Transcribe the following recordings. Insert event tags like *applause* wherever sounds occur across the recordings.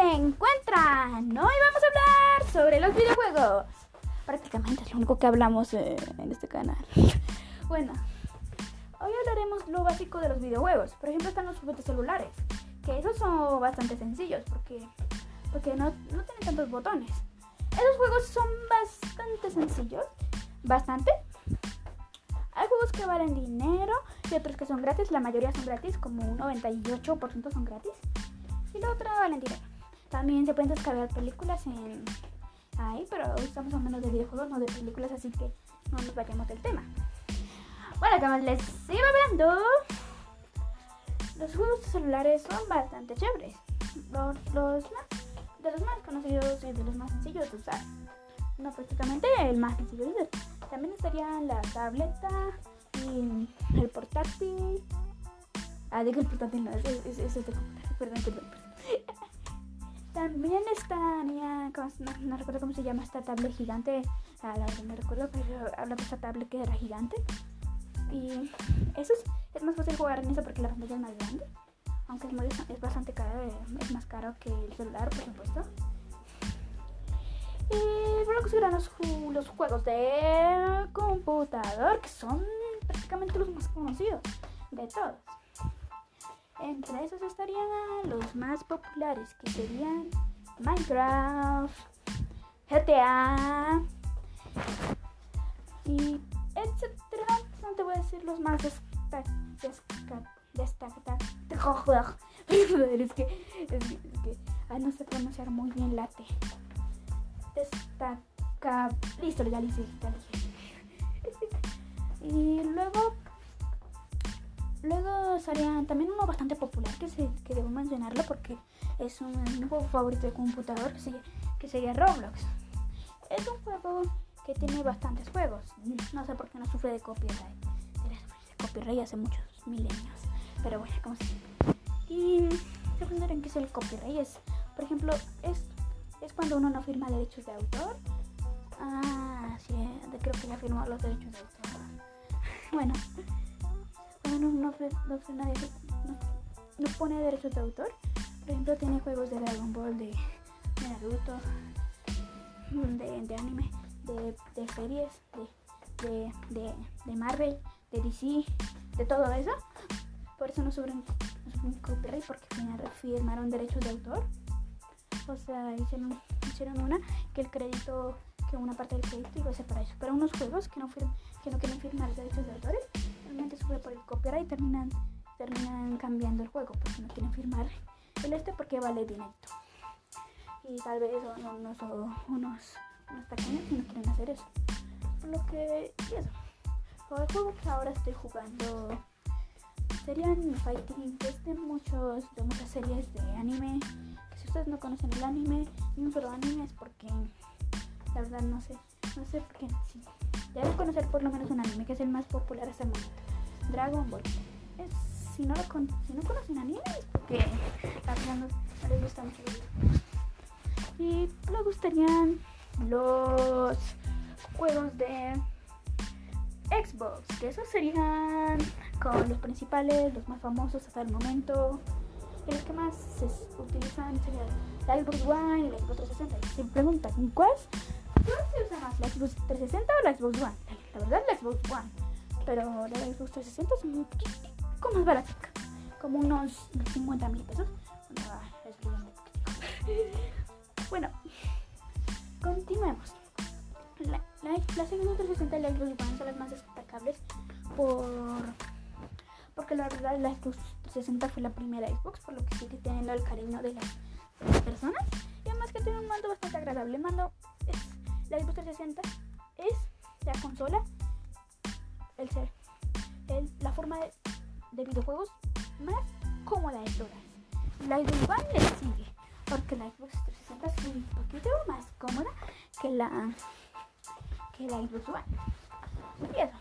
encuentran? Hoy vamos a hablar sobre los videojuegos. Prácticamente es lo único que hablamos eh, en este canal. bueno, hoy hablaremos lo básico de los videojuegos. Por ejemplo, están los juguetes celulares, que esos son bastante sencillos porque, porque no, no tienen tantos botones. Esos juegos son bastante sencillos, bastante. Hay juegos que valen dinero y otros que son gratis. La mayoría son gratis, como un 98% son gratis. Y la otra valen dinero. También se pueden descargar películas en ahí, pero hoy estamos hablando de videojuegos, no de películas, así que no nos vayamos del tema. Bueno, como les iba hablando, los juegos celulares son bastante chéveres. Los, los más, de los más conocidos y de los más sencillos de usar. No, prácticamente el más sencillo de usar. También estarían la tableta y el portátil. Ah, digo el portátil, no, ese es, es, de Perdón, perdón, perdón. También estaría, no, no, recuerdo cómo se llama esta tablet gigante. Ah, la verdad no recuerdo, pero habla de esta tablet que era gigante. Y eso es, es más fácil jugar en eso porque la pantalla es más grande. Aunque es, bastante caro, es más caro que el celular, por supuesto. Y luego serán los, los juegos de computador, que son prácticamente los más conocidos de todos. Entre esos estarían los más populares, que serían Minecraft, GTA y etcétera. No te voy a decir los más destacados. *laughs* es que, es que, ay, no sé pronunciar muy bien la T. Destaca. Listo, ya lo hice, ya lo hice. *laughs* y luego También uno bastante popular que, se, que debo mencionarlo porque es un, un, juego favorito de computador que sería, que sería Roblox. Es un juego que tiene bastantes juegos. No sé por qué no sufre de copyright. De copyright hace muchos milenios. Pero bueno, como se Y se preguntarán qué es el copyright. Es, por ejemplo, es, es cuando uno no firma derechos de autor. Ah, sí, creo que ya firmó los derechos de autor. *laughs* bueno no, pone derechos de autor. Por ejemplo, tiene juegos de Dragon Ball, de, Naruto, de, anime, de, series, de, de, Marvel, de DC, de todo eso. Por eso no no copyright porque firmaron derechos de autor. O sea, hicieron, hicieron una que el crédito, que una parte del crédito iba a ser para eso. Pero unos juegos que no, que no quieren firmar derechos de autores sube por el copyright y terminan, terminan cambiando el juego porque no quieren firmar el este porque vale dinero. Y tal vez son unos, unos, unos y no quieren hacer eso. Por lo que, y eso. el juego que ahora estoy jugando serían fighting de muchos de muchas series de anime que si ustedes no conocen el anime ni un solo anime es porque la verdad no sé no sé por qué sí deben conocer por lo menos un anime que es el más popular hasta el momento Dragon Ball. Es, si, no lo con, si no conocen anime es porque a no, no les gusta mucho. Y luego gustarían los juegos de Xbox, que esos serían con los principales, los más famosos hasta el momento. Y los que más se utilizan serían la Xbox One y la Xbox 360. Y se preguntan, ¿cuál, ¿cuál se usa más? ¿La Xbox 360 o la Xbox One? La verdad, la Xbox One pero la Xbox 360 es un poquito más barata, como unos 50 mil pesos. *laughs* Bueno, continuemos. La, Xbox 360 y la Xbox One son las más destacables por porque la verdad la Xbox 360 fue la primera Xbox, por lo que sí que tienen el cariño de las, de personas. Y además que tiene un mando bastante agradable. Mando la Xbox 360 es la consola el ser el, la forma de, de, videojuegos más cómoda de todas. La Xbox le sigue, porque la Xbox 360 es un poquito más cómoda que la que la Xbox One. Y eso.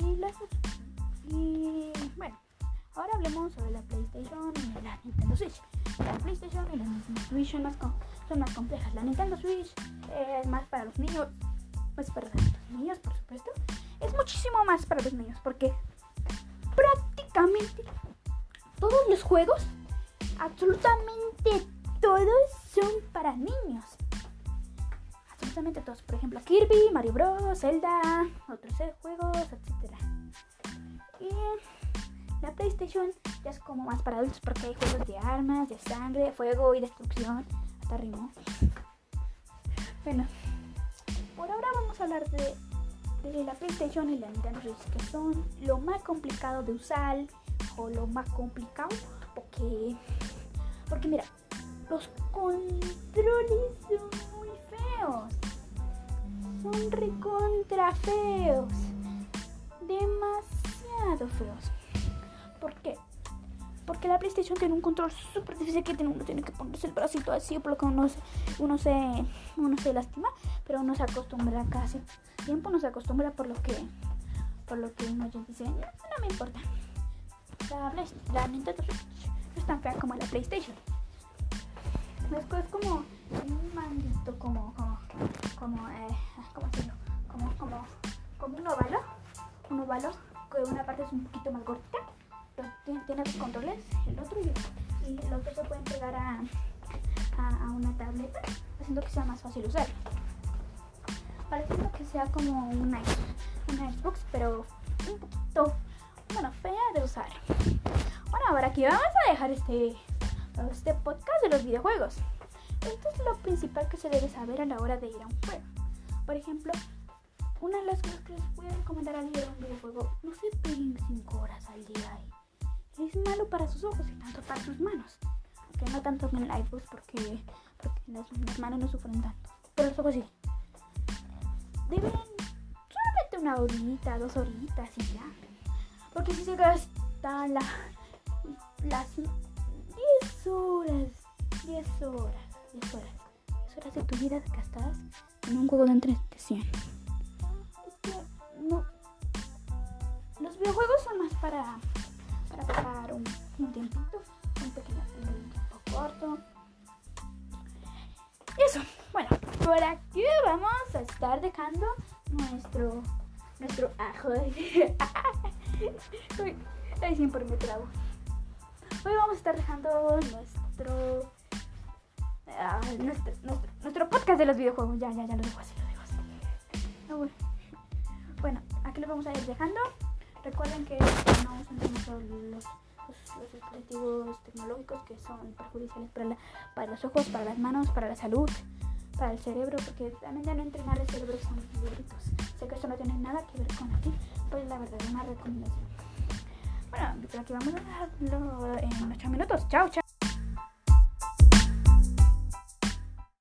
Y, las, y bueno, ahora hablemos sobre la PlayStation y la Nintendo Switch. La PlayStation y la Nintendo Switch son más, son más complejas. La Nintendo Switch es más para los niños, más para los niños, por supuesto es muchísimo más para los niños porque prácticamente todos los juegos, absolutamente todos son para niños. Absolutamente todos. Por ejemplo, Kirby, Mario Bros, Zelda, otros juegos, etc. Y la PlayStation ya es como más para adultos porque hay juegos de armas, de sangre, fuego y destrucción. Hasta rimó. Bueno, por ahora vamos a hablar de, la PlayStation y la Nintendo Switch, que son lo más complicado de usar o lo más complicado porque, porque mira, los controles son muy feos. Son recontra feos. Demasiado feos. ¿Por qué? Porque la PlayStation tiene un control súper difícil que uno tiene que ponerse el bracito así, por lo que uno se, uno se, uno se lastima, pero uno se acostumbra casi. Tiempo no se acostumbra por lo que, por lo que uno dice, no, me importa. La, la Nintendo Switch no es tan fea como la PlayStation. Es, como un mandito, como, como, como, eh, ¿cómo decirlo? Como, como, como un óvalo, un óvalo, que una parte es un poquito más gordita tiene dos controles, el otro y, y el otro se pueden pegar a, a, una tableta, haciendo que sea más fácil usar. Pareciendo que sea como una, una Xbox, pero un poquito, bueno, fea de usar. Bueno, ahora aquí vamos a dejar este, este podcast de los videojuegos. Esto es lo principal que se debe saber a la hora de ir a un juego. Por ejemplo, una de las cosas que les voy a recomendar al ir a un videojuego, no se peguen 5 horas al día ahí es malo para sus ojos y tanto para sus manos. Aunque no tanto en el porque, porque las, manos no sufren tanto. Pero los ojos sí. Deben solamente una horita, dos horitas y ya. Porque si se gastan la, las 10 horas, 10 horas, 10 horas, 10 horas de tu vida gastadas en un juego de entretención. Es que no. Los videojuegos son más para pasar un, un tiempito, un pequeño un tiempo corto. Eso, bueno, por aquí vamos a estar dejando nuestro nuestro ajo. *laughs* ahí siempre me trago. Hoy vamos a estar dejando nuestro, ah, nuestro, nuestro, podcast de los videojuegos. Ya, ya, ya lo dejo así, lo dejo así. Bueno, aquí lo vamos a ir dejando. Recuerden que no usen los, los, dispositivos tecnológicos que son perjudiciales para, los ojos, para las manos, para la salud, para el cerebro, porque también de no entrenar el cerebro son libritos. Sé que esto no tiene nada que ver con aquí, pero la verdad es una recomendación. Bueno, aquí vamos a dejarlo en 8 minutos. Chao, chao.